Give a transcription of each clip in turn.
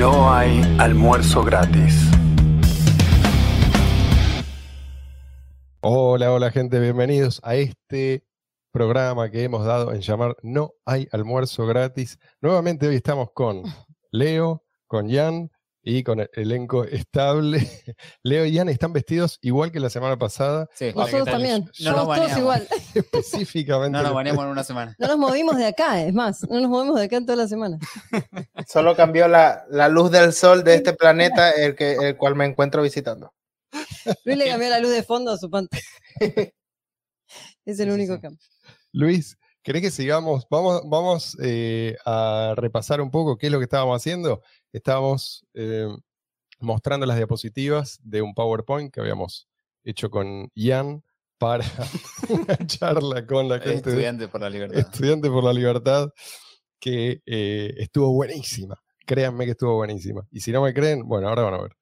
No hay almuerzo gratis. Hola, hola gente, bienvenidos a este programa que hemos dado en llamar No hay almuerzo gratis. Nuevamente hoy estamos con Leo, con Jan y con el elenco estable. Leo y Jan están vestidos igual que la semana pasada. Sí. Nosotros también. No nos todos igual. Específicamente. No nos baneamos en una semana. No nos movimos de acá, es más, no nos movemos de acá en toda la semana. Solo cambió la, la luz del sol de este planeta, el, que, el cual me encuentro visitando. Luis le cambió la luz de fondo a su pantalla. Es el sí, único sí. cambio. Luis, ¿querés que sigamos? Vamos, vamos eh, a repasar un poco qué es lo que estábamos haciendo. Estábamos eh, mostrando las diapositivas de un PowerPoint que habíamos hecho con Ian para una charla con la gente Estudiante por la libertad. Estudiante por la Libertad, que eh, estuvo buenísima. Créanme que estuvo buenísima. Y si no me creen, bueno, ahora van a ver.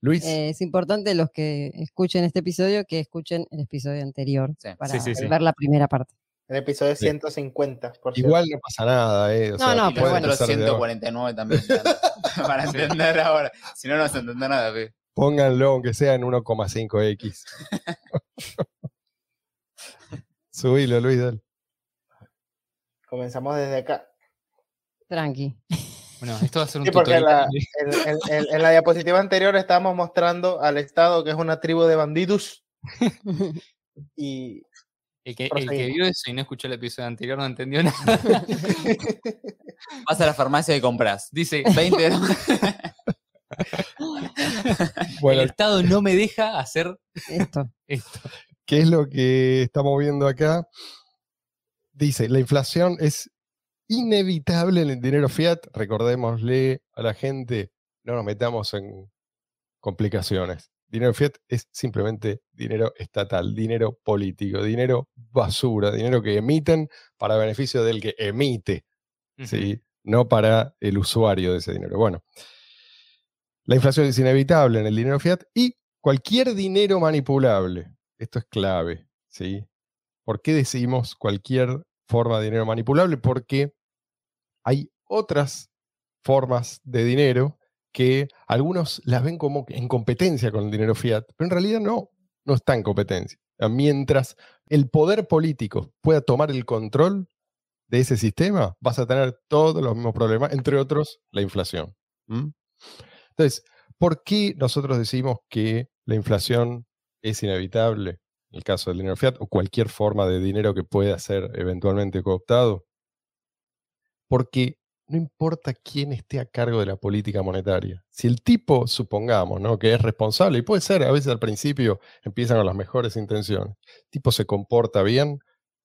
Luis, Eh, es importante los que escuchen este episodio que escuchen el episodio anterior Sí. para Sí, sí, sí. ver la primera parte. El episodio Sí. 150, por cierto. igual no pasa nada, ¿eh? O No, sea, no, pero bueno. otros empezar de abajo. 149 también. Para entender ahora. Si no, no se entiende nada. pe. Pónganlo, aunque sea en 1,5x. Subilo, Luis, dale. Comenzamos desde acá. Tranqui. Bueno, esto va a ser un Sí, porque tutorial. la- en, en- en- en la diapositiva anterior estábamos mostrando al Estado que es una tribu de bandidos y El que, el que proseguimos. vio eso y no escuchó el episodio anterior no entendió nada. Vas a la farmacia y compras. Dice 20 de la Bueno, el Estado no me deja hacer Esto. esto. ¿qué es lo que estamos viendo acá? Dice, la inflación es inevitable en el dinero fiat. Recordémosle a la gente, no nos metamos en complicaciones. Dinero fiat es simplemente dinero estatal, dinero político, dinero basura, dinero que emiten para beneficio del que emite, ¿sí? no para el usuario de ese dinero. Bueno, la inflación es inevitable en el dinero fiat y cualquier dinero manipulable. Esto es clave, ¿sí? ¿Por qué decimos cualquier forma de dinero manipulable? Porque hay otras formas de dinero que algunos las ven como en competencia con el dinero fiat, pero en realidad no, no está en competencia. Mientras el poder político pueda tomar el control de ese sistema, vas a tener todos los mismos problemas, entre otros la inflación. Entonces, ¿por qué nosotros decimos que la inflación es inevitable en el caso del dinero fiat o cualquier forma de dinero que pueda ser eventualmente cooptado? Porque no importa quién esté a cargo de la política monetaria. Si el tipo, supongamos, ¿no? que es responsable, y puede ser, a veces al principio empiezan con las mejores intenciones, el tipo se comporta bien,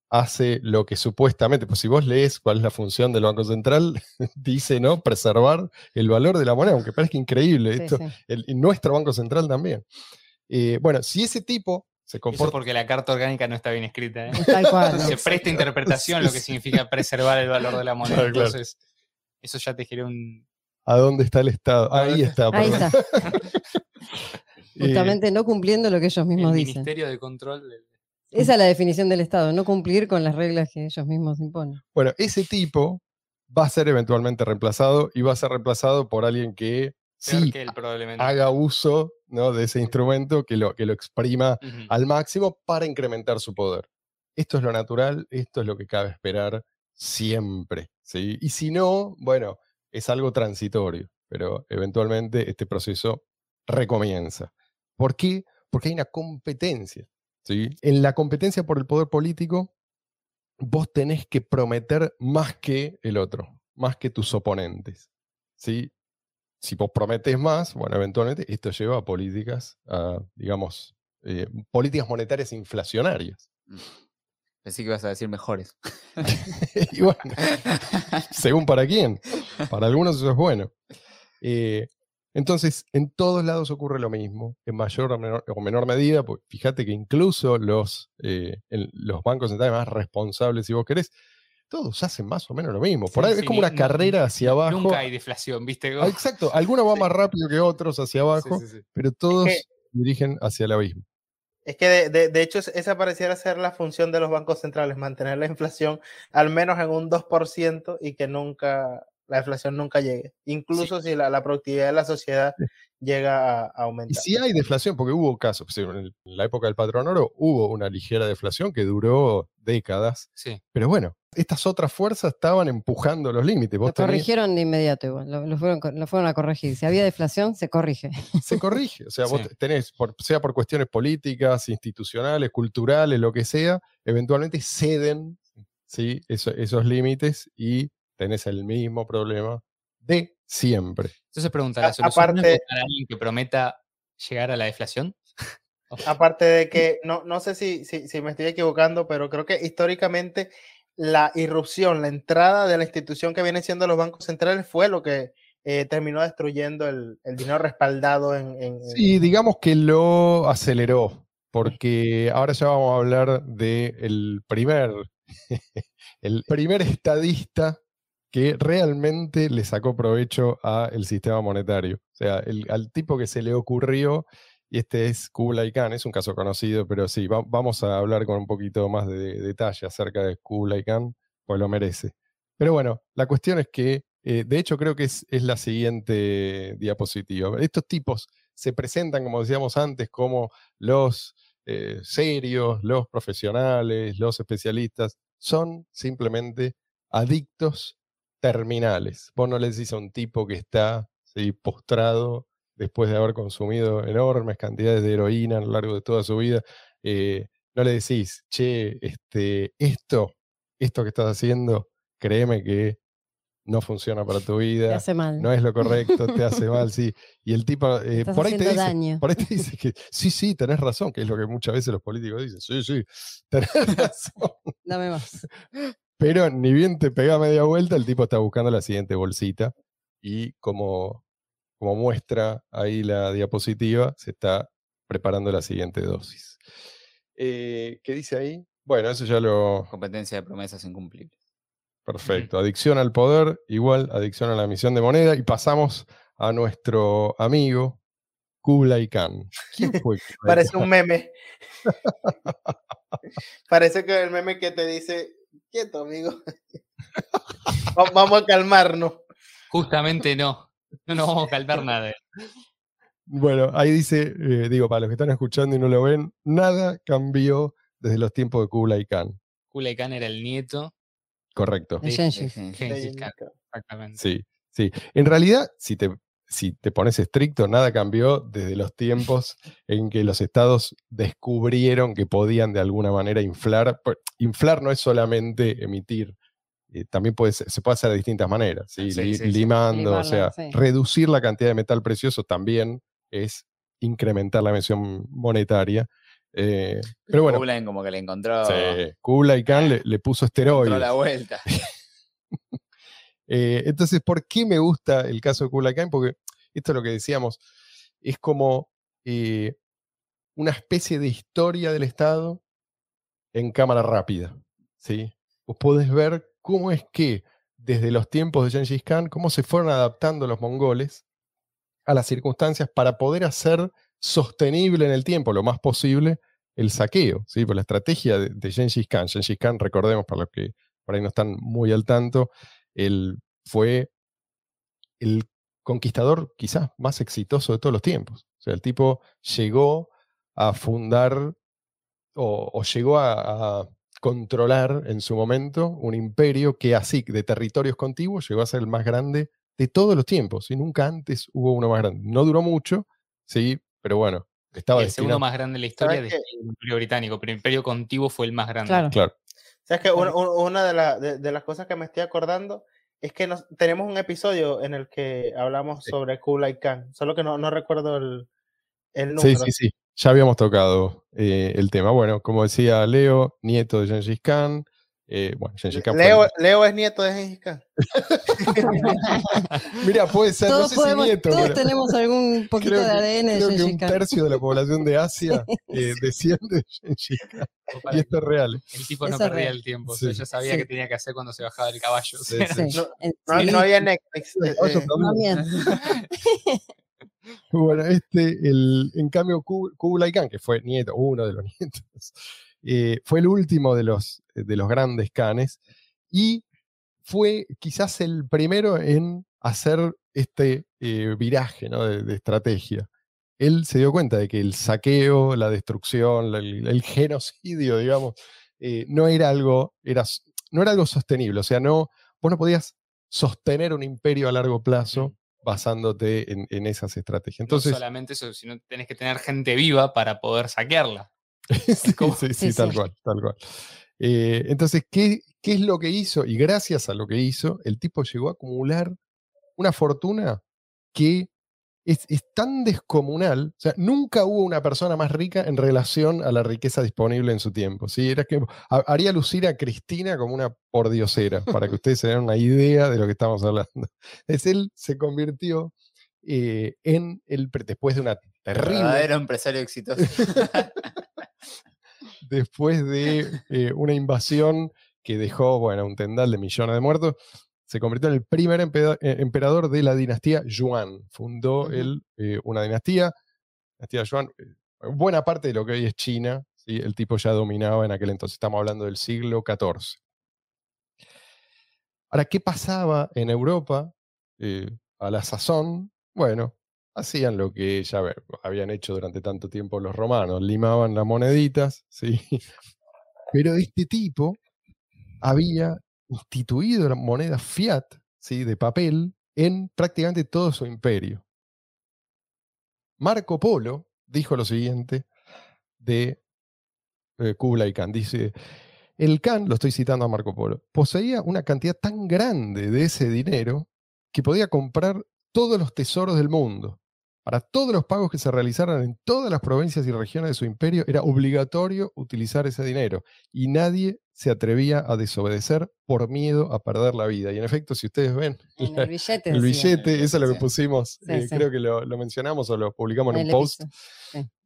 hace lo que supuestamente, pues si vos lees cuál es la función del Banco Central, dice, ¿no? Preservar el valor de la moneda, aunque parezca increíble, Sí, esto, sí. el- y nuestro Banco Central también. Eh, bueno, si ese tipo se Eso comporta... porque la carta orgánica no está bien escrita. ¿eh? Tal cual. ¿no? Se presta interpretación lo que significa preservar el valor de la moneda. Claro, claro. Eso ya te genera un. ¿A dónde está el Estado? ¿A Ahí está. Ahí está. Eh, Justamente no cumpliendo lo que ellos El mismos dicen. Ministerio de Control. del- Esa es la definición del Estado, no cumplir con las reglas que ellos mismos imponen. Bueno, ese tipo va a ser eventualmente reemplazado y va a ser reemplazado por alguien que sí haga uso ¿no? de ese instrumento, que lo, que lo exprima al máximo para incrementar su poder. Esto es lo natural, esto es lo que cabe esperar siempre. ¿Sí? Y si no, bueno, es algo transitorio, pero eventualmente este proceso recomienza. ¿Por qué? Porque hay una competencia. ¿sí? En la competencia por el poder político, vos tenés que prometer más que el otro, más que tus oponentes. ¿sí? Si vos prometes más, bueno, eventualmente esto lleva a políticas, a, digamos, eh, políticas monetarias inflacionarias. Pensé que ibas a decir mejores. y bueno, según para quién. Para algunos eso es bueno. Eh, entonces, en todos lados ocurre lo mismo, en mayor o menor, o menor medida. pues, fíjate que incluso los, eh, los bancos centrales más responsables, si vos querés, todos hacen más o menos lo mismo. Por Sí, ahí sí, es como una carrera hacia abajo. Nunca hay deflación, ¿viste? Ah, Exacto, algunos van más rápido que otros hacia abajo, Sí, sí, sí. pero todos que- dirigen hacia el abismo. Es que de, de- de hecho es- esa pareciera ser la función de los bancos centrales, mantener la inflación al menos en un 2% y que nunca la deflación nunca llegue, incluso si la, la productividad de la sociedad llega a, a Y aumentar. si hay deflación, porque hubo casos, en la época del patrón oro hubo una ligera deflación que duró décadas, Sí. pero bueno, estas otras fuerzas estaban empujando los límites. Vos Lo tenías- corrigieron de inmediato igual, lo, lo fueron, lo fueron a corregir. Si había deflación, se corrige. se corrige. O sea, vos tenés, por- sea por cuestiones políticas, institucionales, culturales, lo que sea, eventualmente ceden ¿sí? Eso- esos límites y tenés el mismo problema de siempre. Entonces pregunta, ¿la solución es aparte- a alguien que prometa llegar a la deflación? Aparte de que, no, no sé si, si, si me estoy equivocando, pero creo que históricamente la irrupción, la entrada de la institución que vienen siendo los bancos centrales fue lo que eh, terminó destruyendo el, el dinero respaldado en... en- en- Sí, digamos que lo aceleró, porque ahora ya vamos a hablar del primer, el primer estadista que realmente le sacó provecho al sistema monetario. O sea, el, al tipo que se le ocurrió, y este es Kublai Khan, es un caso conocido, pero sí, va- vamos a hablar con un poquito más de, detalle acerca de Kublai Khan, pues lo merece. Pero bueno, la cuestión es que, eh, de hecho creo que es, es la siguiente diapositiva. Estos tipos se presentan, como decíamos antes, como los eh, serios, los profesionales, los especialistas, son simplemente adictos terminales. Vos no le decís a un tipo que está ¿sí? postrado después de haber consumido enormes cantidades de heroína a lo largo de toda su vida, eh, no le decís, che, este, esto, esto que estás haciendo, créeme que no funciona para tu Te vida, hace mal. no es lo correcto, te hace mal, sí. Y el tipo, eh, por ahí te dice, daño. por ahí te dice que sí, sí, tenés razón, que es lo que muchas veces los políticos dicen, sí, sí, tenés razón. Dame más. Pero ni bien te pega media vuelta, el tipo está buscando la siguiente bolsita y como, como muestra ahí la diapositiva, se está preparando la siguiente dosis. Eh, ¿Qué dice ahí? Bueno, eso ya lo... Competencia de promesas incumplibles. Perfecto. Adicción al poder, igual adicción a la emisión de moneda. Y pasamos a nuestro amigo Kublai Khan. ¿Quién fue Kublai Parece un meme. Parece que el meme que te dice, quieto, amigo. Va- Vamos a calmarnos. Justamente no. No nos vamos a calmar nada. Bueno, ahí dice, eh, digo, para los que están escuchando y no lo ven, nada cambió desde los tiempos de Kublai Khan. Kublai Khan era el nieto Correcto. De Gengis Khan, exactamente. Sí, sí. En realidad, si te, si te pones estricto, nada cambió desde los tiempos en que los estados descubrieron que podían de alguna manera inflar. Inflar no es solamente emitir, eh, también puede ser- se puede hacer de distintas maneras, ¿sí? Sí, Li- sí, sí. limando, o sea, sí. reducir la cantidad de metal precioso también es incrementar la emisión monetaria. eh, pero bueno, Kublai como que le encontró, sí, Kublai Khan le, le puso encontró esteroides. la vuelta. Eh, entonces, ¿por qué me gusta el caso de Kublai Khan? Porque esto es lo que decíamos, es como eh, una especie de historia del Estado en cámara rápida. ¿sí? Vos podés ver cómo es que desde los tiempos de Gengis Khan, cómo se fueron adaptando los mongoles a las circunstancias para poder hacer sostenible en el tiempo lo más posible el saqueo. ¿sí? Por la estrategia de, de Khan. Gengis Khan, recordemos, para los que por ahí no están muy al tanto, él fue el conquistador quizás más exitoso de todos los tiempos. O sea, el tipo llegó a fundar o, o llegó a, a controlar en su momento un imperio que así, de territorios contiguos, llegó a ser el más grande de todos los tiempos. Y nunca antes hubo uno más grande. No duró mucho, sí, pero bueno, estaba el segundo destinado. más grande de la historia ¿Sabes después del Imperio Británico, pero el Imperio Contiguo fue el más grande. Claro. Claro. ¿Sabes que una, un- una de, la- de- de las cosas que me estoy acordando es que nos, tenemos un episodio en el que hablamos Sí. sobre Kublai Khan, solo que no, no recuerdo el, el Sí, número. sí, sí. Ya habíamos tocado eh, el tema. Bueno, como decía Leo, nieto de Gengis Khan. Eh, bueno, Gengis Leo, Leo es nieto de Gengis Khan. Mira, puede ser, no Todos, sé podemos, si nieto, todos pero tenemos algún poquito creo de que- ADN de creo que Gengis un Khan. tercio de la población de Asia eh, desciende de Gengis Khan. Y esto es real. El tipo no Eso perdía real. el tiempo, o sea, Sí. ya sabía Sí. qué tenía que hacer cuando se bajaba del caballo. Sí. No, No, sí, no había Netflix. eh, Ocho eh. Bueno, este, el, en cambio, Ku- Kublai Khan, que fue nieto, uno de los nietos, eh, fue el último de los, de los grandes canes y fue quizás el primero en hacer este eh, viraje ¿no? de, de estrategia. Él se dio cuenta de que el saqueo, la destrucción, la- el, el genocidio, digamos, eh, no era algo, era, no era algo sostenible. O sea, no, vos no podías sostener un imperio a largo plazo basándote en, en esas estrategias. Entonces, no solamente eso, sino tenés que tener gente viva para poder saquearla. sí, sí, sí, Sí, tal sí. cual, tal cual. Eh, entonces, ¿qué, ¿qué es lo que hizo? Y gracias a lo que hizo, el tipo llegó a acumular una fortuna que es, es tan descomunal. O sea, nunca hubo una persona más rica en relación a la riqueza disponible en su tiempo. ¿sí? Era que haría lucir a Cristina como una pordiosera, para que ustedes se den una idea de lo que estamos hablando. Es él se convirtió eh, en el, después de una terrible Verdadero empresario exitoso. después de eh, una invasión que dejó, bueno, un tendal de millones de muertos, se convirtió en el primer eh, emperador de la dinastía Yuan. Fundó él eh, una dinastía, dinastía Yuan, buena parte de lo que hoy es China, ¿sí? el tipo ya dominaba en aquel entonces, estamos hablando del siglo XIV. Ahora, ¿qué pasaba en Europa eh, a la sazón? Bueno, hacían lo que ya habían hecho durante tanto tiempo los romanos, limaban las moneditas, ¿sí? Pero este tipo había instituido la moneda fiat, ¿sí? de papel, en prácticamente todo su imperio. Marco Polo dijo lo siguiente de eh, Kublai Khan. Dice, el Khan, lo estoy citando a Marco Polo, poseía una cantidad tan grande de ese dinero que podía comprar todos los tesoros del mundo. Para todos los pagos que se realizaran en todas las provincias y regiones de su imperio, era obligatorio utilizar ese dinero y nadie se atrevía a desobedecer por miedo a perder la vida. Y en efecto, si ustedes ven En la- el billete. el eso es lo que pusimos, Sí, eh, sí. creo que lo, lo mencionamos o lo publicamos en un post.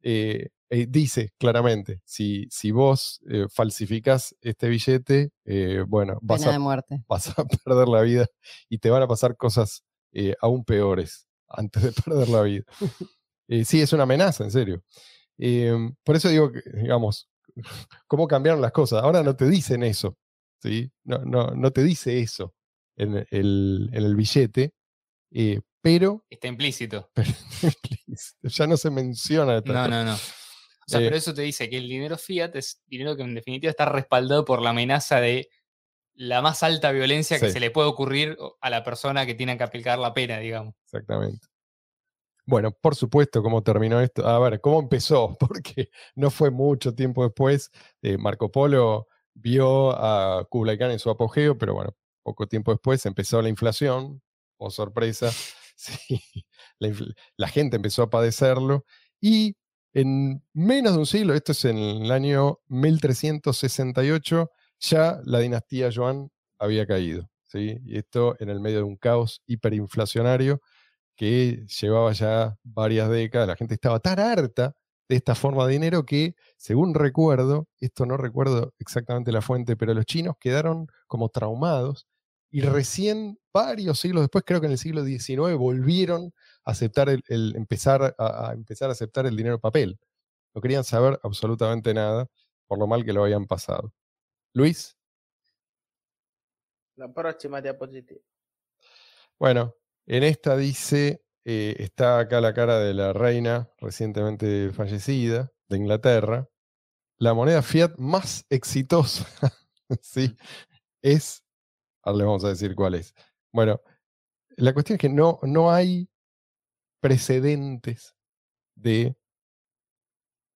eh, eh, dice claramente, si, si vos falsificás este billete, eh, bueno, vas a, vas a perder la vida y te van a pasar cosas aún peores antes de perder la vida. Eh, sí, es una amenaza, en serio. Eh, por eso digo que, digamos, cómo cambiaron las cosas. Ahora no te dicen eso, ¿sí? No, no, no te dice eso en el, en el billete, eh, pero Está implícito. ya no se menciona. esta No, no, no. O sea, Eh, pero eso te dice que el dinero fiat es dinero que en definitiva está respaldado por la amenaza de la más alta violencia que Sí. se le puede ocurrir a la persona que tiene que aplicar la pena, digamos. Exactamente. Bueno, por supuesto, ¿cómo terminó esto? A ver, ¿cómo empezó? Porque no fue mucho tiempo después. eh, Marco Polo vio a Kublai Khan en su apogeo, pero bueno, poco tiempo después empezó la inflación, o sorpresa, sí, la, la gente empezó a padecerlo y en menos de un siglo, esto es en el año 1368, ya la dinastía Yuan había caído. ¿sí? Y esto en el medio de un caos hiperinflacionario que llevaba ya varias décadas. La gente estaba tan harta de esta forma de dinero que, según recuerdo, esto no recuerdo exactamente la fuente, pero los chinos quedaron como traumados y recién varios siglos después, creo que en el siglo XIX, volvieron a aceptar el, empezar a, a empezar a aceptar el dinero papel. No querían saber absolutamente nada por lo mal que lo habían pasado. Luis, La próxima diapositiva. Bueno, en esta dice, eh, está acá la cara de la reina recientemente fallecida de Inglaterra. La moneda fiat más exitosa, ¿sí? Es, ahora le vamos a decir cuál es. Bueno, la cuestión es que no, no hay precedentes de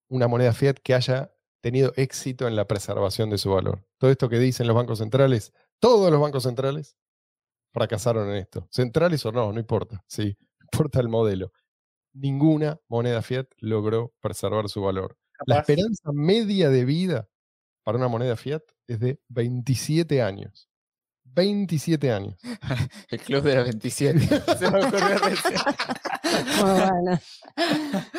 una moneda fiat que haya tenido éxito en la preservación de su valor. Todo esto que dicen los bancos centrales, todos los bancos centrales fracasaron en esto. Centrales o no, no importa. Sí, importa el modelo. Ninguna moneda fiat logró preservar su valor. La esperanza media de vida para una moneda fiat es de 27 años. 27 años. El club de los 27. Se me ocurrió recién. Muy buena.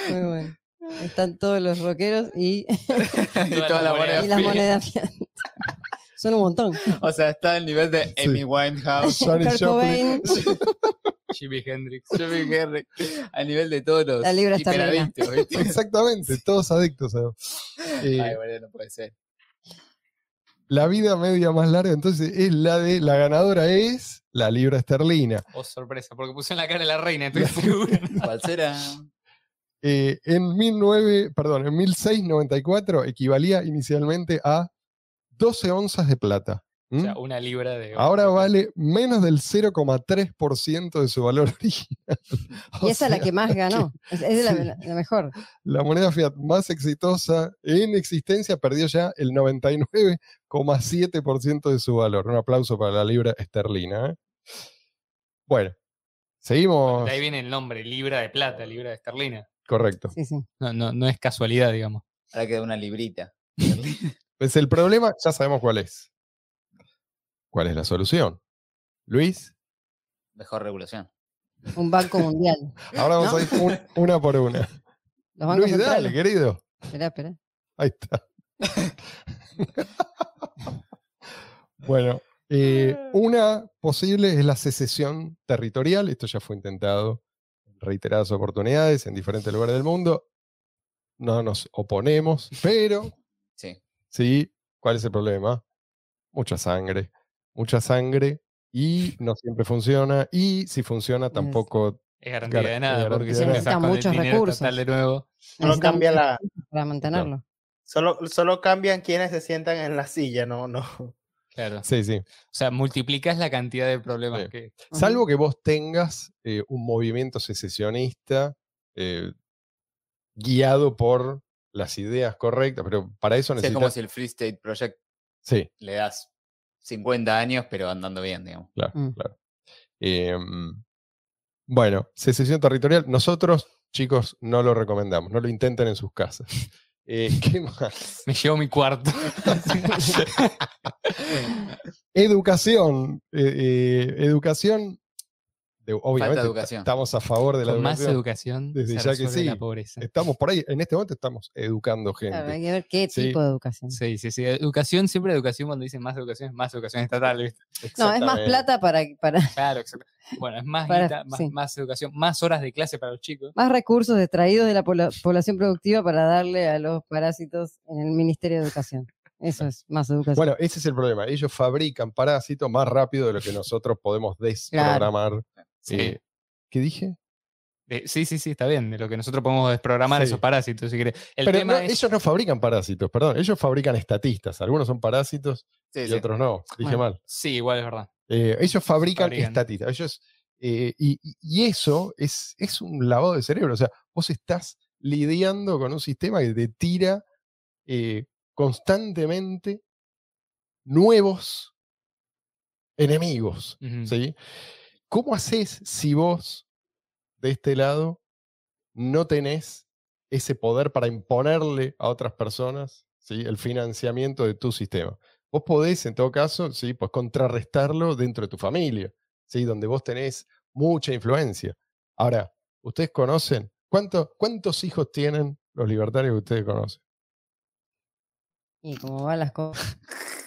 Muy bueno. Están todos los rockeros y, y toda la moneda y las monedas. Son un montón. O sea, está al nivel de Sí. Amy Winehouse, Janis Kurt Joplin. Jimi Hendrix. Jimi Hendrix, al nivel de todos los La libra ¿viste? Exactamente, todos adictos a. Eh, Ay, bueno, no puede ser. la vida media más larga, entonces es la de la ganadora es la libra esterlina. Oh, sorpresa, porque puse en la cara de la reina, estoy. ¿Cuál será? Eh, en 19, perdón, en 1694 equivalía inicialmente a 12 onzas de plata. O sea, una libra de. Ahora vale menos del 0,3% de su valor original. Y esa es la que más ganó. Es, es la, sí. la- la mejor. La moneda fiat más exitosa en existencia perdió ya el 99,7% de su valor. Un aplauso para la libra esterlina. ¿eh? Bueno, seguimos. De ahí viene el nombre, libra de plata, libra de esterlina. Correcto. Sí, sí. No, no, no es casualidad, digamos. Ahora queda una librita. Pues el problema ya sabemos cuál es. ¿Cuál es la solución? Luis, Mejor regulación. Un banco mundial. ahora vamos ¿No? a ir un- una por una. Los bancos Luis, dale, centrales. querido. Esperá, esperá. Ahí está. bueno, eh, una posible es la secesión territorial. Esto ya fue intentado en reiteradas oportunidades en diferentes lugares del mundo. No nos oponemos, pero Sí. sí, ¿cuál es el problema? Mucha sangre, mucha sangre y no siempre funciona. Y si funciona, tampoco Es garantía Gar- de nada, porque el Necesita muchos dinero recursos. de nuevo. Solo Necesitan cambia la, Para mantenerlo. solo, solo cambian quienes se sientan en la silla, no, no. Claro. Sí, sí. O sea, multiplicas la cantidad de problemas Sí. que. Salvo que vos tengas eh, un movimiento secesionista eh, guiado por las ideas correctas, pero para eso Sí, es necesitas... como si el Free State Project Sí, le das 50 años, pero andando bien, digamos. claro, Mm. claro. Em, bueno, secesión territorial, nosotros, chicos, no lo recomendamos, no lo intenten en sus casas. Eh, ¿Qué más? Me llevo mi cuarto. Educación. eh, eh, educación. De- obviamente educación. estamos a favor de la Con más educación. Desde se ya que sí. la pobreza. Estamos por ahí, en este momento estamos educando gente. Claro, hay que ver qué Sí. tipo de educación. Sí, sí, sí. Educación, siempre educación, cuando dicen más educación, es más educación estatal, ¿viste? No, es más plata para, para Claro, exacto. Bueno, es más, Para- guita, más, sí. más educación, más horas de clase para los chicos. más recursos extraídos de la pobla- población productiva para darle a los parásitos en el Ministerio de Educación. Eso es más educación. Bueno, ese es el problema. Ellos fabrican parásitos más rápido de lo que nosotros podemos desprogramar. Sí. Eh, ¿Qué dije? De- sí, sí, sí, está bien. De lo que nosotros podemos desprogramar Sí. esos parásitos, si querés. El Pero tema no, es. ellos no fabrican parásitos, perdón. Ellos fabrican estatistas. Algunos son parásitos Sí, y sí. otros no. Dije Bueno, mal. Sí, igual es verdad. Eh, ellos fabrican, Fabrican. estatistas. Ellos, eh, y, eso es, es un lavado de cerebro. O sea, vos estás lidiando con un sistema que te tira eh, constantemente nuevos enemigos. ¿sí? ¿Cómo haces si vos de este lado no tenés ese poder para imponerle a otras personas ¿sí? el financiamiento de tu sistema? Vos podés, en todo caso, ¿sí? pues contrarrestarlo dentro de tu familia, ¿sí? donde vos tenés mucha influencia. Ahora, ¿ustedes conocen cuánto- cuántos hijos tienen los libertarios que ustedes conocen? Y como van las cosas,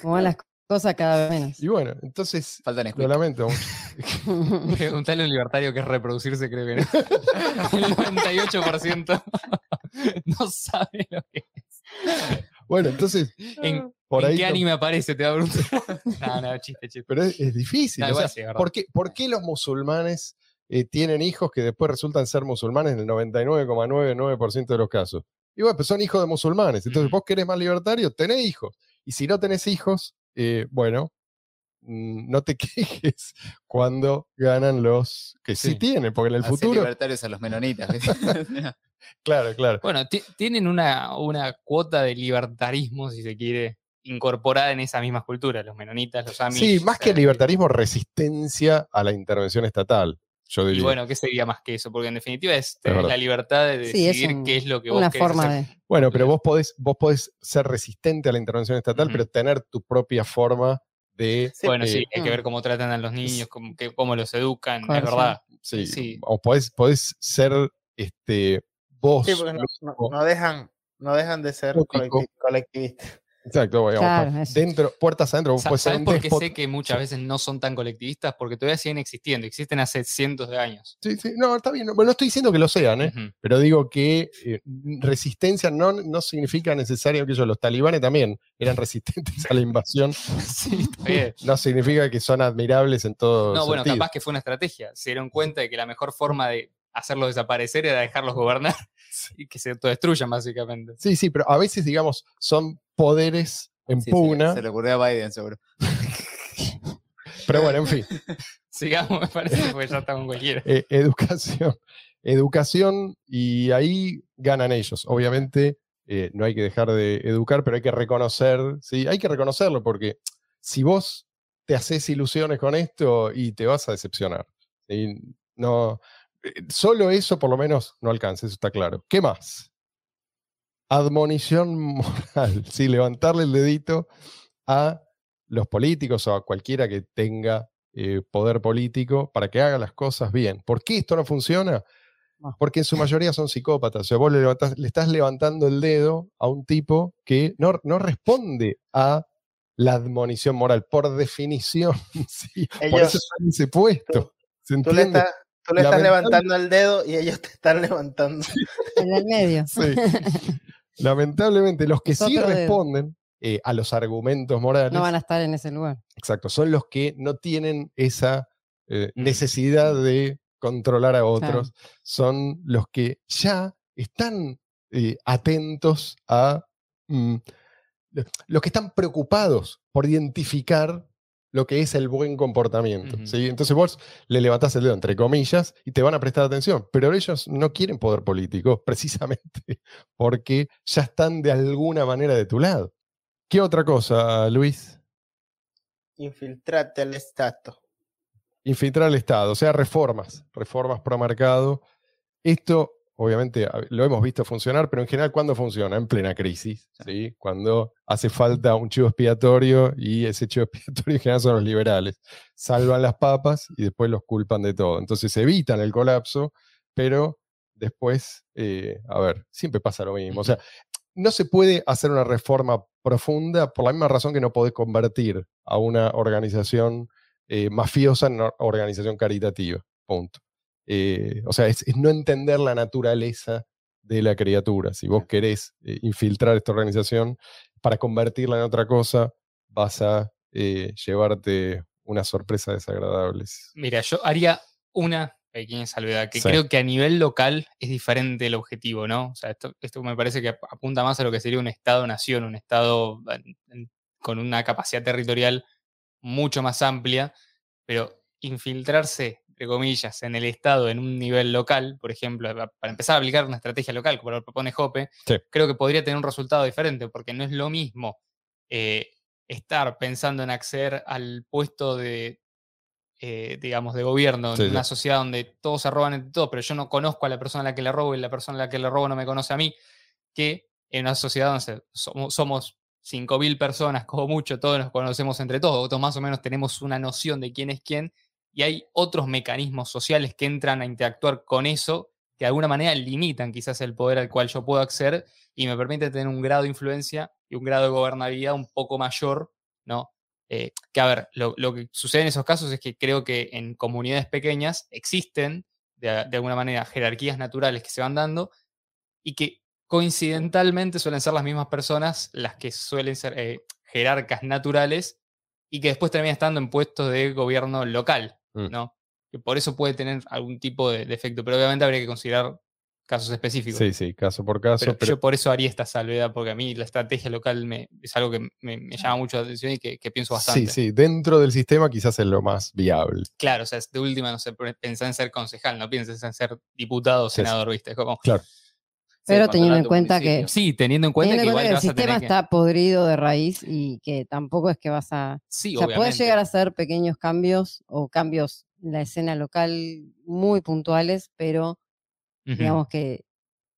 como van las cosas cada vez menos. Y bueno, entonces, Faltan lo lamento mucho. Preguntale a un libertario que es reproducirse, creo que no. El 98% no sabe lo que es. Bueno, entonces, ¿En, por en ahí qué no- anime aparece? Te va a preguntar. No, no, chiste, chiste. pero es, es difícil. No, o igual sea, sí, es verdad. ¿por, qué, por qué los musulmanes eh, tienen hijos que después resultan ser musulmanes en el 99,99% de los casos? Y bueno, pues son hijos de musulmanes. Entonces, Ujú. vos querés más libertario, tenés hijos. Y si no tenés hijos, eh, bueno, mm, no te quejes cuando ganan los que sí, Sí. tienen, porque en el futuro. libertarios a los menonitas. Claro, claro. Bueno, ti- tienen una, una cuota de libertarismo, si se quiere, incorporada en esas mismas culturas, los menonitas, los amis. Sí, más que libertarismo, resistencia a la intervención estatal. Yo Y bueno, ¿qué sería más que eso? Porque en definitiva es, verdad. la libertad de Sí, es decidir un- qué es lo que vos Una querés forma hacer. de. Bueno, pero vos podés, vos podés ser resistente a la intervención estatal, pero tener tu propia forma de. Sí, Bueno, eh, sí, hay que ver Mm. cómo tratan a los niños, cómo, que- cómo los educan, es Coerción. verdad. sí, sí. O podés, podés ser este, vos. Sí, porque no, no- mismo. no dejan, no dejan de ser colectivistas. Exacto, digamos, Claro, dentro, puertas adentro, Sa- puede ser ¿Sabes un por qué sé que muchas veces no son tan colectivistas? Porque todavía siguen existiendo, existen hace cientos de años. Sí, sí, no, está bien. Bueno, no estoy diciendo que lo sean, ¿eh? Pero digo que eh, resistencia no, no significa necesario que ellos, los talibanes también eran resistentes a la invasión. Sí, está bien. No significa que son admirables en todo No, bueno, capaz que fue una estrategia. Se dieron cuenta de que la mejor forma de hacerlos desaparecer era dejarlos gobernar y que se autodestruyan, básicamente. Sí, sí, pero a veces, digamos, son poderes en Sí, se pugna. se le ocurrió a Biden, seguro. Pero bueno, en fin. Sigamos, me parece, porque ya estamos cualquiera. eh, educación. Educación y ahí ganan ellos. Obviamente eh, no hay que dejar de educar, pero hay que reconocer, sí, hay que reconocerlo porque si vos te haces ilusiones con esto y te vas a decepcionar. ¿sí? No, eh, solo eso por lo menos no alcanza, eso está claro. ¿Qué más? Admonición moral, sí, levantarle el dedito a los políticos o a cualquiera que tenga eh, poder político para que haga las cosas bien. ¿Por qué esto no funciona? Ah. Porque en su mayoría son psicópatas. O sea, vos le, levantás- le estás levantando el dedo a un tipo que no, no responde a la admonición moral, por definición. sí, por eso está en ese puesto. ¿Se Tú le, estás, tú le estás Lamentable- levantando el dedo y ellos te están levantando. En el medio. Sí. Lamentablemente, los que Es sí responden eh, a los argumentos morales, No van a estar en ese lugar. exacto, son los que no tienen esa eh, Mm. necesidad de controlar a otros, son los que ya están eh, atentos a mm, lo- los que están preocupados por identificar lo que es el buen comportamiento. ¿sí? Entonces vos le levantás el dedo, entre comillas, y te van a prestar atención, pero ellos no quieren poder político, precisamente porque ya están de alguna manera de tu lado. ¿Qué otra cosa, Luis? Infiltrate al Estado. infiltrar al Estado, o sea, reformas, reformas pro mercado. Esto, obviamente, lo hemos visto funcionar, pero en general, ¿cuándo funciona? En plena crisis, ¿sí? Cuando hace falta un chivo expiatorio y ese chivo expiatorio en general son los liberales. Salvan las papas y después los culpan de todo. Entonces evitan el colapso, pero después, eh, a ver, siempre pasa lo mismo. O sea, no se puede hacer una reforma profunda por la misma razón que no podés convertir a una organización eh, mafiosa en una organización caritativa. Punto. Eh, o sea, es, es no entender la naturaleza de la criatura. Si vos querés eh, infiltrar esta organización para convertirla en otra cosa, vas a eh, llevarte unas sorpresas desagradables. Mira, yo haría una pequeña salvedad, que Sí. creo que a nivel local es diferente el objetivo, ¿no? O sea, esto, esto me parece que ap- apunta más a lo que sería un Estado-nación, un Estado con una capacidad territorial mucho más amplia, pero infiltrarse, entre comillas, en el Estado en un nivel local, por ejemplo, pa- para empezar a aplicar una estrategia local, como lo propone Jope, Sí. creo que podría tener un resultado diferente, porque no es lo mismo eh, estar pensando en acceder al puesto de, eh, digamos, de gobierno Sí, en sí. una sociedad donde todos se roban entre todos, pero yo no conozco a la persona a la que le robo y la persona a la que le robo no me conoce a mí, que en una sociedad donde somos, somos 5.000 personas, como mucho, todos nos conocemos entre todos, todos más o menos tenemos una noción de quién es quién, y hay otros mecanismos sociales que entran a interactuar con eso, que de alguna manera limitan quizás el poder al cual yo puedo acceder y me permite tener un grado de influencia y un grado de gobernabilidad un poco mayor, ¿no? Eh, que a ver, lo, que sucede en esos casos es que creo que en comunidades pequeñas existen de, de alguna manera jerarquías naturales que se van dando y que coincidentalmente suelen ser las mismas personas las que suelen ser eh, jerarcas naturales y que después terminan estando en puestos de gobierno local, Mm. ¿no? Que por eso puede tener algún tipo de, de efecto, pero obviamente habría que considerar casos específicos. Sí, sí, caso por caso. Pero, pero- yo por eso haría esta salvedad, porque a mí la estrategia local me, es algo que me, me llama mucho la atención y que, que pienso bastante. sí, sí, dentro del sistema quizás es lo más viable. Claro, o sea, es de última, no sé, pensá en ser concejal, no pienses en ser diputado o Sí, sí. senador, ¿viste? Es como, Pero teniendo en cuenta que- sí, teniendo en cuenta Teniendo que en igual cuenta que el vas a sistema que... está podrido de raíz y que tampoco es que vas a... Sí, o sea, puedes llegar a hacer pequeños cambios o cambios en la escena local muy puntuales, pero digamos que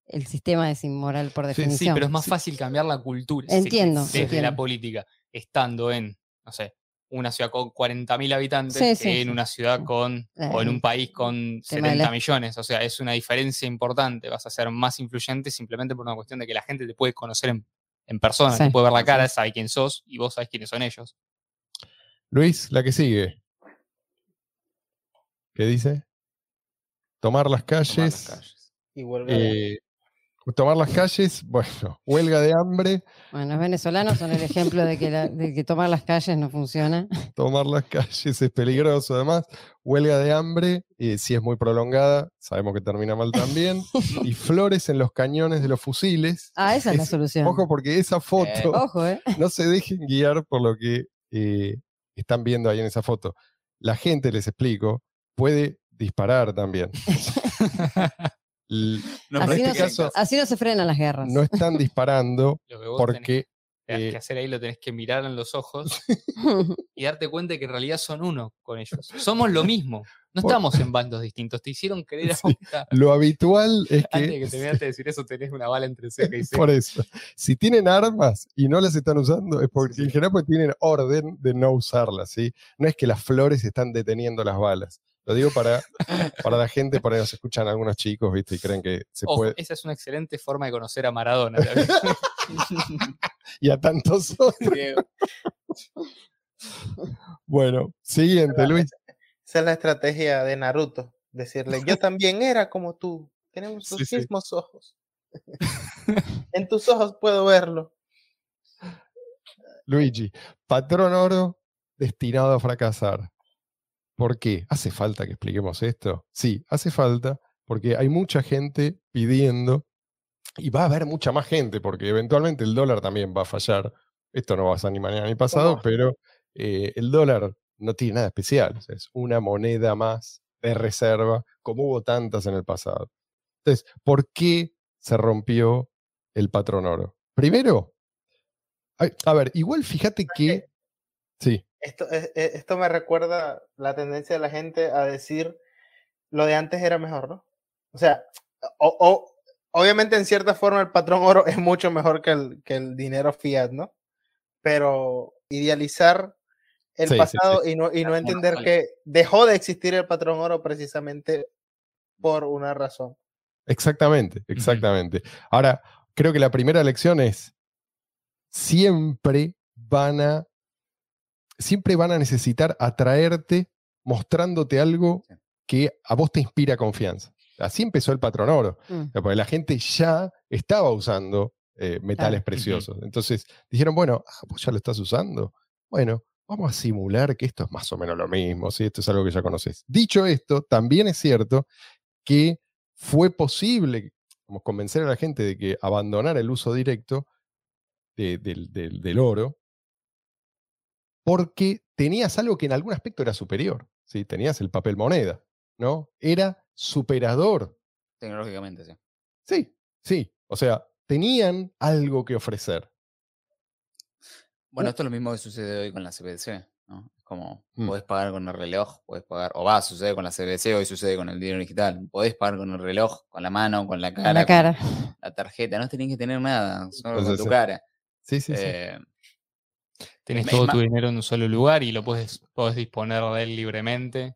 el sistema es inmoral por sí, definición. Sí, pero es más fácil cambiar la cultura. sí, Entiendo, Desde entiendo. la política, estando en, no sé, una ciudad con 40.000 habitantes Sí, que sí, en sí. una ciudad con, o en Eh, un país con tema de 70 la- millones. O sea, es una diferencia importante. Vas a ser más influyente simplemente por una cuestión de que la gente te puede conocer en, en persona, Sí, te puede ver la sí. cara, sabe quién sos y vos sabés quiénes son ellos. Luis, la que sigue. ¿Qué dice? Tomar las Tomar las calles. calles. Y de- eh, tomar las calles, bueno, huelga de hambre, Bueno, los venezolanos son el ejemplo de que, la- de que tomar las calles no funciona. tomar las calles es peligroso además, huelga de hambre, eh, si es muy prolongada, sabemos que termina mal también, y flores en los cañones de los fusiles. Ah, esa es la solución. Ojo porque esa foto, Ojo, ¿eh? no se dejen guiar por lo que eh, están viendo ahí en esa foto. La gente, les explico, puede disparar también. No Así no, caso, así no se frenan las guerras. no están disparando Lo que vos tenés porque que eh, hacer ahí lo tenés que mirar en los ojos y darte cuenta de que en realidad son uno con ellos. Somos lo mismo. No estamos en bandos distintos. Te hicieron creer Sí. lo habitual es Antes de que que, terminaste de decir eso, tenés una bala entre ceja y ceja. por eso, si tienen armas y no las están usando, es porque Sí, sí. en general porque tienen orden de no usarlas, ¿sí? No es que las flores están deteniendo las balas. Lo digo para, para la gente, para que nos escuchan algunos chicos, ¿viste? Y creen que se Ojo, puede. esa es una excelente forma de conocer a Maradona. también. Y a tantos otros. Diego. Bueno, siguiente, Luis. Esa es la estrategia de Naruto. Decirle, yo también era como tú. Tenemos los sí. mismos ojos. en tus ojos puedo verlo. Luigi, patrón oro destinado a fracasar. ¿Por qué? ¿Hace falta que expliquemos esto? Sí, hace falta porque hay mucha gente pidiendo y va a haber mucha más gente porque eventualmente el dólar también va a fallar. Esto no va a ser ni mañana ni pasado, pero eh, el dólar no tiene nada especial. es una moneda más de reserva, como hubo tantas en el pasado. Entonces, ¿por qué se rompió el patrón oro? Primero, a ver, igual fíjate que... Sí, Esto, es- es- esto me recuerda la tendencia de la gente a decir lo de antes era mejor, ¿no? O sea, o- o- obviamente en cierta forma el patrón oro es mucho mejor que el, que el dinero fiat, ¿no? Pero idealizar el Sí, sí, sí. pasado y no, y no entender que dejó de existir el patrón oro precisamente por una razón. exactamente, exactamente. Ahora, creo que la primera lección es, siempre van a, siempre van a necesitar atraerte mostrándote algo que a vos te inspira confianza. Así empezó el patrón oro. Mm. Porque la gente ya estaba usando eh, metales Claro. preciosos. Entonces dijeron, bueno, ah, vos ya lo estás usando. Bueno, vamos a simular que esto es más o menos lo mismo, ¿sí? esto es algo que ya conoces. Dicho esto, también es cierto que fue posible como convencer a la gente de que abandonara el uso directo de- del, del- del oro porque tenías algo que en algún aspecto era superior. ¿sí? Tenías el papel moneda, ¿no? Era superador Tecnológicamente, sí. Sí, sí. O sea, tenían algo que ofrecer. Bueno, esto es lo mismo que sucede hoy con la CBDC, ¿no? Es como, Mm. podés pagar con el reloj, podés pagar, o va, sucede con la CBDC, hoy sucede con el dinero digital. Podés pagar con el reloj, con la mano, con la cara, A la con cara. la tarjeta, no tenés que tener nada, solo Entonces, con tu cara. Sí, sí, sí. Tenés Es todo más- tu dinero en un solo lugar y lo puedes, podés disponer de él libremente,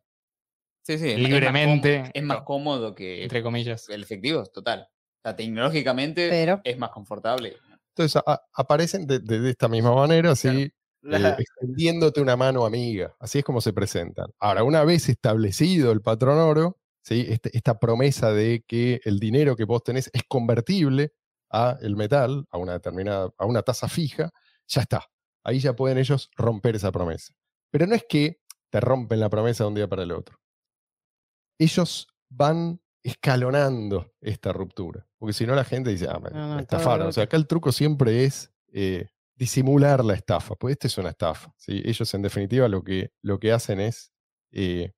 sí, sí, es más libremente, cómodo- es más cómodo que entre comillas. el efectivo, total. O sea, tecnológicamente Pero es más confortable. Entonces a- aparecen de, de- de esta misma manera, así, eh, extendiéndote una mano amiga. Así es como se presentan. Ahora, una vez establecido el patrón oro, ¿sí? Este- esta promesa de que el dinero que vos tenés es convertible a el metal, a una determinada, a una tasa fija, ya está. Ahí ya pueden ellos romper esa promesa. Pero no es que te rompen la promesa de un día para el otro. Ellos van escalonando esta ruptura. Porque si no, la gente dice, ah, me, No, no, me todo estafaron. O sea, acá el truco siempre es eh, disimular la estafa. Pues esta es una estafa. ¿sí? Ellos, en definitiva, lo que, lo que hacen es eh,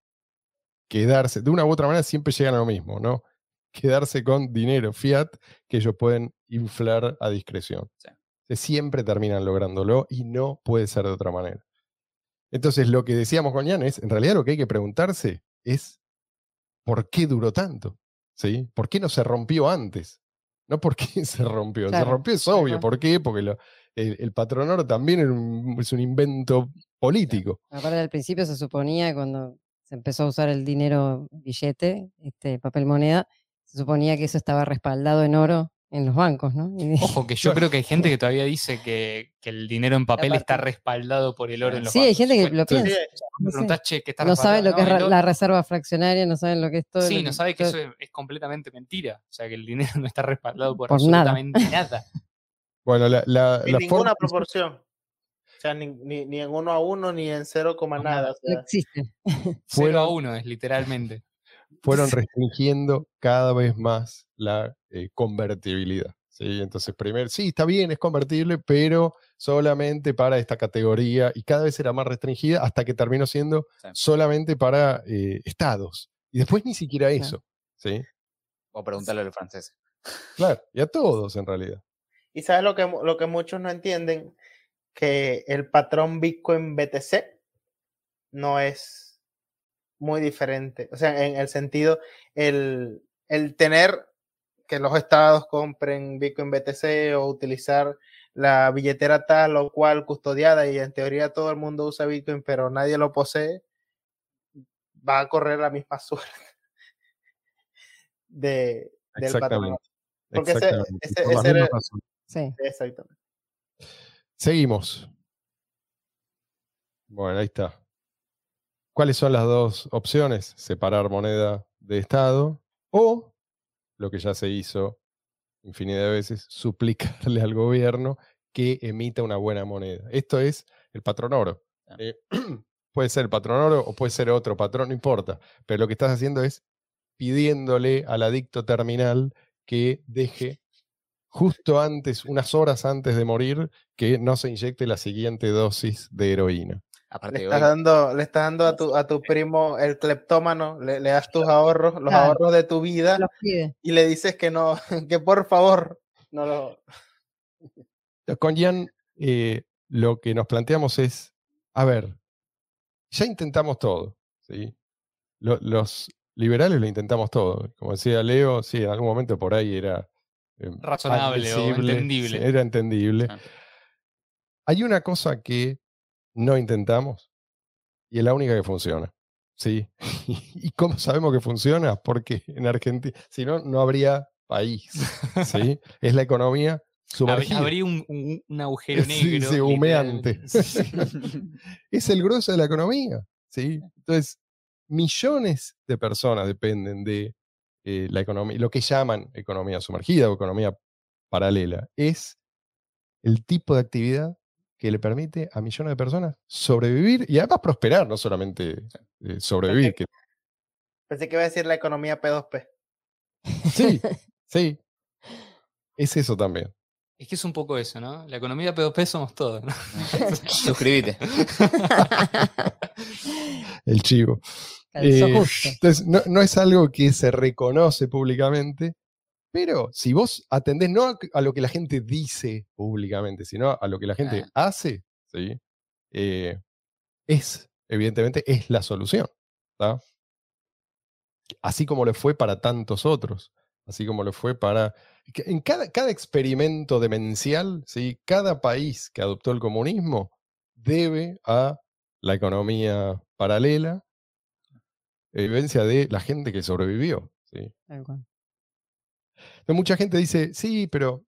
quedarse, de una u otra manera, siempre llegan a lo mismo, ¿no? Quedarse con dinero fiat que ellos pueden inflar a discreción. Sí. Siempre terminan lográndolo y no puede ser de otra manera. Entonces, lo que decíamos con Jan es, en realidad lo que hay que preguntarse es, ¿por qué duró tanto? ¿Sí? ¿Por qué no se rompió antes? No por qué se rompió. Se rompió es obvio. ¿Por qué? Porque lo- el, el patrón oro también un- es un invento político. aparte al principio se suponía cuando se empezó a usar el dinero billete, este papel moneda, se suponía que eso estaba respaldado en oro en los bancos, ¿no? Ojo, que yo creo que hay gente que todavía dice que, que el dinero en papel está respaldado por el oro en los sí, hay bancos. gente que lo Sí, piensa. no preguntás, che, ¿qué está No saben lo que es No, la reserva fraccionaria, no saben lo que es todo. Sí, no que- sabe que todo- eso es, es completamente mentira. O sea, que el dinero no está respaldado por, Por nada. absolutamente nada. Bueno, la, la, En la ninguna forma- proporción. O sea, ni, ni, ni en uno a uno, ni en cero coma No, nada. o No existe. Cero a uno es literalmente. fueron restringiendo cada vez más la eh, convertibilidad. ¿sí? Entonces, primero, sí, está bien, es convertible, pero solamente para esta categoría y cada vez era más restringida hasta que terminó siendo Sí. solamente para eh, estados. Y después ni siquiera eso. ¿sí? O preguntarle a los franceses. Claro, y a todos en realidad. Y sabes lo que, lo que muchos no entienden, que el patrón Bitcoin BTC no es muy diferente. O sea, en el sentido, el, el tener que los estados compren Bitcoin BTC o utilizar la billetera tal o cual custodiada y en teoría todo el mundo usa Bitcoin, pero nadie lo posee, va a correr la misma suerte de, del patrón. Exactamente. Porque ese- exactamente, ese- las ese era-. Sí. Exactamente. Seguimos. Bueno, ahí está. ¿Cuáles son las dos opciones? Separar moneda de Estado o, lo que ya se hizo infinidad de veces, suplicarle al gobierno que emita una buena moneda. Esto es el patrón oro. Ah. Eh, puede ser el patrón oro o puede ser otro patrón, no importa. Pero lo que estás haciendo es pidiéndole al adicto terminal que deje justo antes, unas horas antes de morir, que no se inyecte la siguiente dosis de heroína. Aparte, Le hoy, estás dando, le estás dando a tu, a tu primo el cleptómano, le, le das tus ahorros, los Claro. ahorros de tu vida y le dices que no, que por favor no lo. Con Jan, eh, lo que nos planteamos es, a ver, ya intentamos todo, ¿sí? Lo- los liberales lo intentamos todo. Como decía Leo, sí, en algún momento por ahí era eh, Razonable o entendible. sí, Era entendible. Ah. Hay una cosa que no intentamos y es la única que funciona. ¿Sí? ¿Y cómo sabemos que funciona? Porque en Argentina, si no, no habría país. ¿sí? Es la economía sumergida. habría un, un- un agujero negro. sí, humeante. Sí, es el grueso de la economía. ¿sí? Entonces, millones de personas dependen de eh, la economía, lo que llaman economía sumergida o economía paralela. Es el tipo de actividad que le permite a millones de personas sobrevivir y además prosperar, no solamente eh, sobrevivir. Que, Pensé que iba a decir la economía P2P. sí, sí. Es eso también. Es que es un poco eso, ¿no? La economía P2P somos todos, ¿no? suscríbete. El chivo. Eh. Entonces, no, no es algo que se reconoce públicamente, pero si vos atendés no a, lo que la gente dice públicamente, sino a lo que la gente hace, ¿sí? Eh, es, evidentemente, es la solución. ¿tá? Así como lo fue para tantos otros, así como lo fue para... En cada, cada experimento demencial, ¿sí? cada país que adoptó el comunismo debe a la economía paralela evidencia de la gente que sobrevivió. ¿sí? Tal cual. Pero mucha gente dice, sí, pero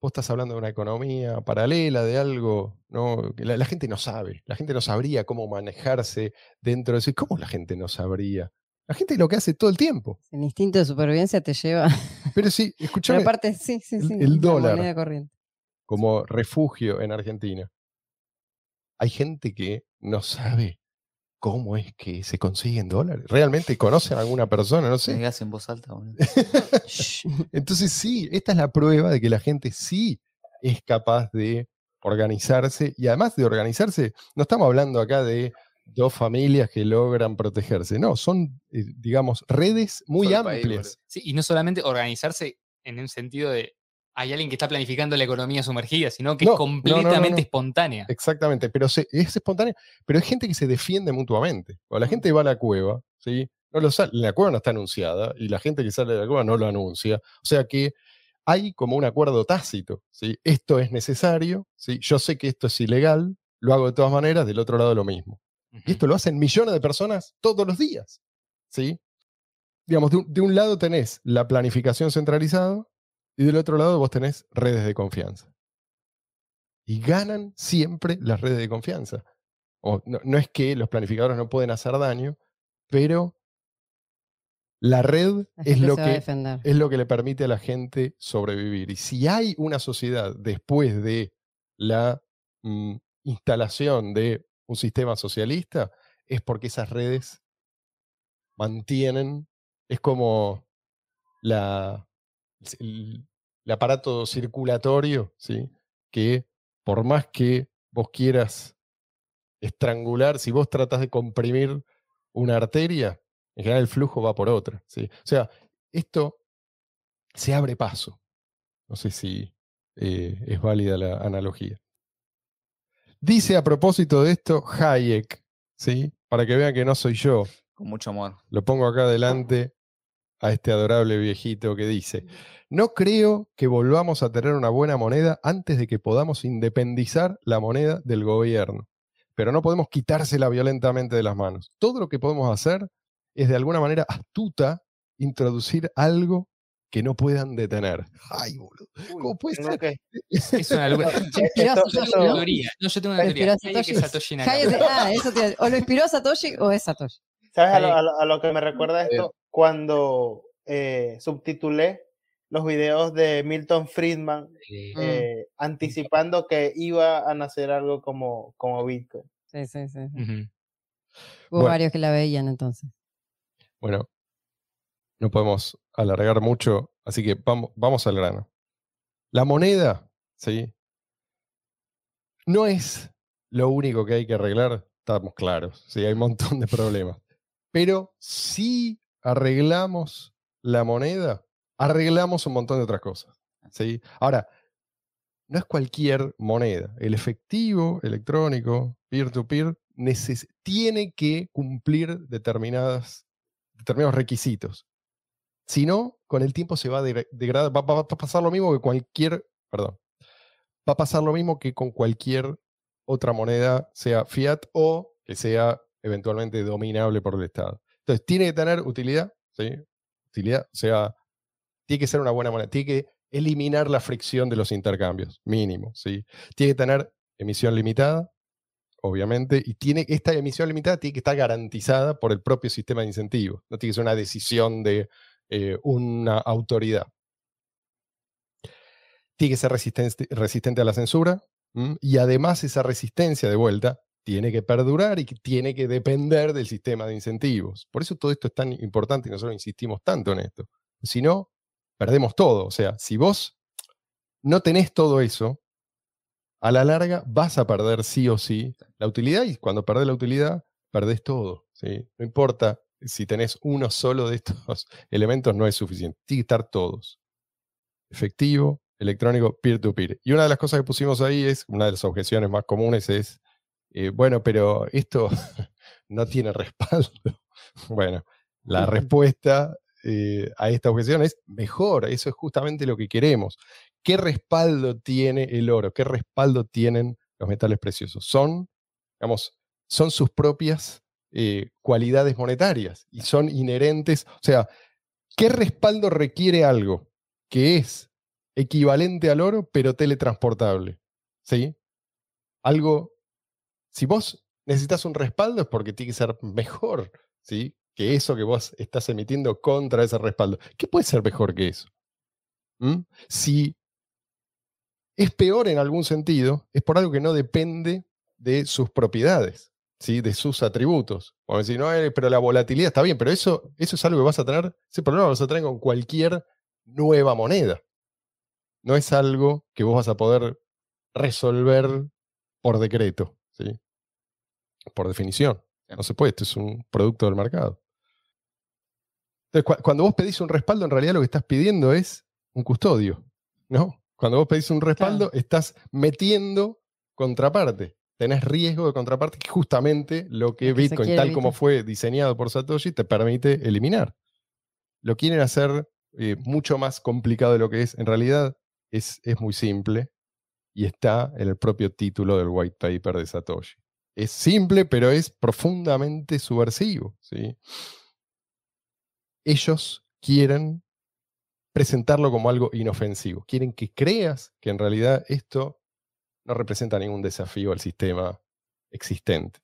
vos estás hablando de una economía paralela, de algo, ¿no? que la, la gente no sabe, la gente no sabría cómo manejarse dentro de eso. ¿Y cómo la gente no sabría? La gente lo que hace todo el tiempo. El instinto de supervivencia te lleva. Pero sí, Pero escúchame, aparte, sí, sí, el- sí. el la dólar. corriente. como refugio en Argentina, hay gente que no sabe cómo es que se consiguen dólares. ¿Realmente conocen a alguna persona? No sé. digas en voz alta. Entonces sí, esta es la prueba de que la gente sí es capaz de organizarse y además de organizarse, no estamos hablando acá de dos familias que logran protegerse, no, son, eh, digamos, redes muy país, amplias. Sí, y no solamente organizarse en un sentido de hay alguien que está planificando la economía sumergida, sino que No, es no, no, no, completamente espontánea. Exactamente, pero se- es espontánea, pero hay gente que se defiende mutuamente. Cuando la gente va a la cueva, ¿sí? No lo sale, la cueva no está anunciada y la gente que sale de la cueva no lo anuncia. O sea que hay como un acuerdo tácito, ¿sí? Esto es necesario, ¿sí? Yo sé que esto es ilegal, lo hago de todas maneras, del otro lado lo mismo. Y esto lo hacen millones de personas todos los días, ¿sí? Digamos, de un, de un lado tenés la planificación centralizada Y del otro lado vos tenés redes de confianza. Y ganan siempre las redes de confianza. O no, no es que los planificadores no pueden hacer daño, pero la red La es lo que es lo que le permite a la gente sobrevivir. Y si hay una sociedad después de la mm, instalación de un sistema socialista, es porque esas redes mantienen, es como la, el, el aparato circulatorio, ¿sí? que por más que vos quieras estrangular, si vos tratás de comprimir una arteria, en general el flujo va por otra. ¿sí? O sea, esto se abre paso. No sé si eh, es válida la analogía. Dice a propósito de esto Hayek, ¿sí? para que vean que no soy yo. Con mucho amor. Lo pongo acá delante a este adorable viejito que dice, no creo que volvamos a tener una buena moneda antes de que podamos independizar la moneda del gobierno, pero no podemos quitársela violentamente de las manos. Todo lo que podemos hacer es de alguna manera astuta introducir algo que no puedan detener. Ay, boludo. ¿Cómo puede ser? Es una locura. Yo tengo una esto- teoría. No, yo tengo ¿Lo una teoría. Satoshi? Satoshi Hayek- Nakamoto. ah, eso te. O lo inspiró Satoshi o es Satoshi. ¿Sabes a lo, Ahí. a lo- a lo que me recuerda esto? Cuando eh, subtitulé los videos de Milton Friedman Eh, eh, anticipando que iba a nacer algo como, como Bitcoin. Sí, sí, sí. sí. Hubo Bueno. varios que la veían entonces. Bueno, no podemos alargar mucho, así que vamos, vamos al grano. La moneda, ¿sí? No es lo único que hay que arreglar, estamos claros, ¿sí? Hay un montón de problemas. Pero si arreglamos la moneda, arreglamos un montón de otras cosas, ¿sí? Ahora, no es cualquier moneda. El efectivo electrónico, peer-to-peer, tiene que cumplir determinadas, determinados requisitos. Si no, con el tiempo se va a degra- degradar. Va- va a pasar lo mismo que cualquier. Perdón. Va a pasar lo mismo que con cualquier otra moneda, sea fiat o que sea eventualmente dominable por el Estado. Entonces, tiene que tener utilidad, ¿sí? Utilidad, o sea, tiene que ser una buena moneda, tiene que eliminar la fricción de los intercambios, mínimo, ¿sí? Tiene que tener emisión limitada, obviamente, y tiene, esta emisión limitada tiene que estar garantizada por el propio sistema de incentivos, no tiene que ser una decisión de eh, una autoridad. Tiene que ser resistente, resistente a la censura, y además esa resistencia de vuelta tiene que perdurar y que tiene que depender del sistema de incentivos. Por eso todo esto es tan importante y nosotros insistimos tanto en esto. Si no, perdemos todo. O sea, si vos no tenés todo eso, a la larga vas a perder sí o sí la utilidad y cuando perdés la utilidad, perdés todo. ¿sí? No importa si tenés uno solo de estos elementos, no es suficiente. Tiene que estar todos. Efectivo, electrónico, peer-to-peer. Y una de las cosas que pusimos ahí es, una de las objeciones más comunes es, eh, bueno, pero esto no tiene respaldo. bueno, la respuesta eh, a esta objeción es mejor, eso es justamente lo que queremos. ¿Qué respaldo tiene el oro? ¿Qué respaldo tienen los metales preciosos? Son, digamos, son sus propias eh, cualidades monetarias y son inherentes. O sea, ¿qué respaldo requiere algo que es equivalente al oro, pero teletransportable? ¿Sí? Algo, si vos necesitas un respaldo es porque tiene que ser mejor, ¿sí? Que eso que vos estás emitiendo contra ese respaldo. ¿Qué puede ser mejor que eso? ¿Mm? Si es peor en algún sentido, es por algo que no depende de sus propiedades, ¿sí? de sus atributos. Como decir, no, eh, pero la volatilidad está bien, pero eso, eso es algo que vas a tener, ese problema lo vas a tener con cualquier nueva moneda. No es algo que vos vas a poder resolver por decreto, ¿sí? Por definición. No se puede, esto es un producto del mercado. Entonces, cu- cuando vos pedís un respaldo, en realidad lo que estás pidiendo es un custodio, ¿no? Cuando vos pedís un respaldo, estás metiendo contraparte. Tenés riesgo de contraparte, que justamente lo que Bitcoin, quiere tal como fue diseñado por Satoshi, te permite eliminar. Lo quieren hacer eh, mucho más complicado de lo que es. En realidad es, es muy simple y está en el propio título del white paper de Satoshi. Es simple, pero es profundamente subversivo. ¿sí? Ellos quieren presentarlo como algo inofensivo. Quieren que creas que en realidad esto no representa ningún desafío al sistema existente.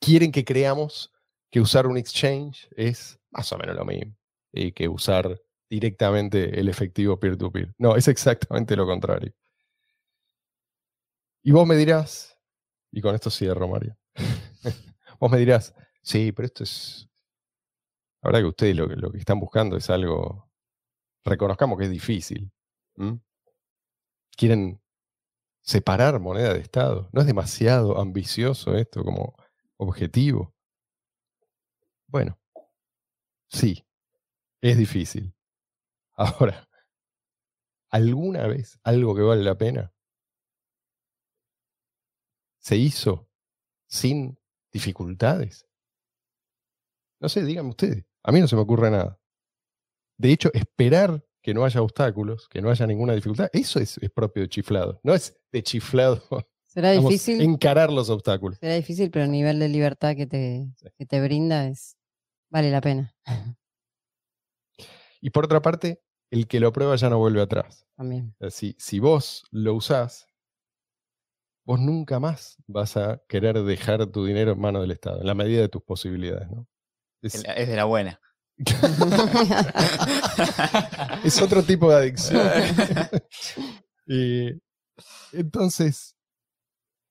Quieren que creamos que usar un exchange es más o menos lo mismo y que usar directamente el efectivo peer-to-peer. No, es exactamente lo contrario. Y vos me dirás, y con esto cierro, Mario, vos me dirás, sí, pero esto es la verdad que ustedes lo, que- lo que están buscando es algo, reconozcamos que es difícil. Quieren separar moneda de Estado. ¿No es demasiado ambicioso esto como objetivo? Bueno, sí, es difícil. Ahora, ¿alguna vez algo que vale la pena se hizo sin dificultades? No sé, díganme ustedes. A mí no se me ocurre nada. De hecho, esperar que no haya obstáculos, que no haya ninguna dificultad, eso es, es propio de chiflado. No es de chiflado Será digamos, difícil, encarar los obstáculos. será difícil, pero el nivel de libertad que te, Sí. que te brinda es vale la pena Y por otra parte, el que lo prueba ya no vuelve atrás. también. Si, si vos lo usás, vos nunca más vas a querer dejar tu dinero en manos del Estado, en la medida de tus posibilidades. ¿no? Es, de la buena. es otro tipo de adicción. Y entonces,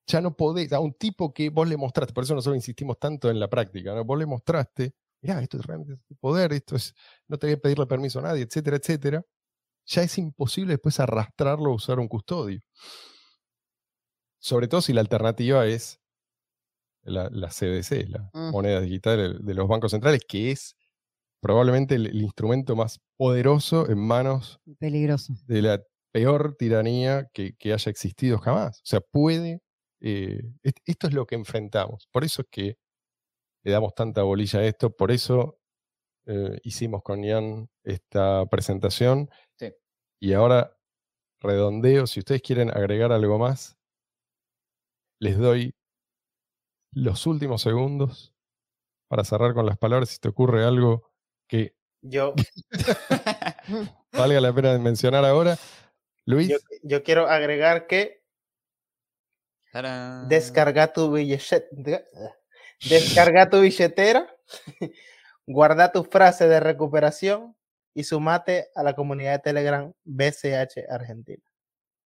ya no podés, a un tipo que vos le mostraste, por eso nosotros insistimos tanto en la práctica, ¿no? vos le mostraste, mirá, esto es realmente poder, esto es, no te voy a pedirle permiso a nadie, etcétera, etcétera, ya es imposible después arrastrarlo a usar un custodio. Sobre todo si la alternativa es la, la CDC, la Mm. moneda digital de los bancos centrales, que es probablemente el- el instrumento más poderoso en manos Peligroso. de la peor tiranía que, que haya existido jamás. O sea, puede. eh, est- esto es lo que enfrentamos. Por eso es que le damos tanta bolilla a esto. Por eso eh, hicimos con Ian esta presentación. Sí. Y ahora redondeo. Si ustedes quieren agregar algo más, les doy los últimos segundos para cerrar con las palabras. Si te ocurre algo que Yo, valga la pena de mencionar ahora. Luis, yo, yo quiero agregar que ¡Tarán! descarga tu billetera, descarga tu billetera, guarda tu frase de recuperación y sumate a la comunidad de Telegram BCH Argentina.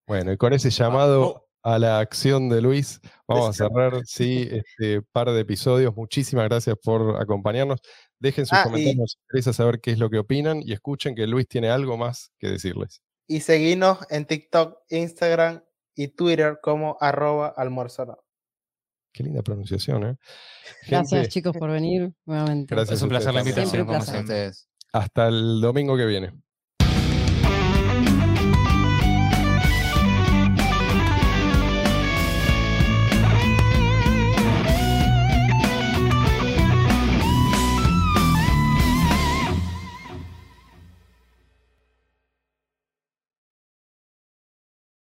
Bueno, y con ese llamado a la acción de Luis, vamos a cerrar, sí, este par de episodios. Muchísimas gracias por acompañarnos. Dejen sus Ah, comentarios, nos interesa saber qué es lo que opinan y escuchen que Luis tiene algo más que decirles. Y seguinos en TikTok, Instagram y Twitter como arroba almuerzo. Qué linda pronunciación, ¿eh? Gracias chicos por venir nuevamente. gracias Es un placer la invitación. Siempre un placer. Hasta el domingo que viene.